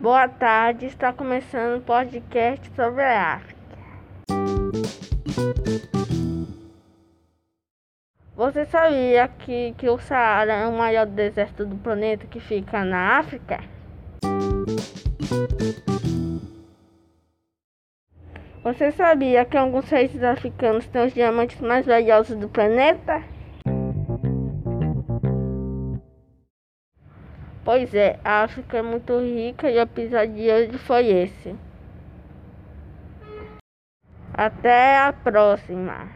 Boa tarde, está começando o podcast sobre a África. Você sabia que, que o Saara é o maior deserto do planeta que fica na África? Você sabia que alguns países africanos têm os diamantes mais valiosos do planeta? Pois é, a África é muito rica e o episódio de hoje foi esse. Até a próxima.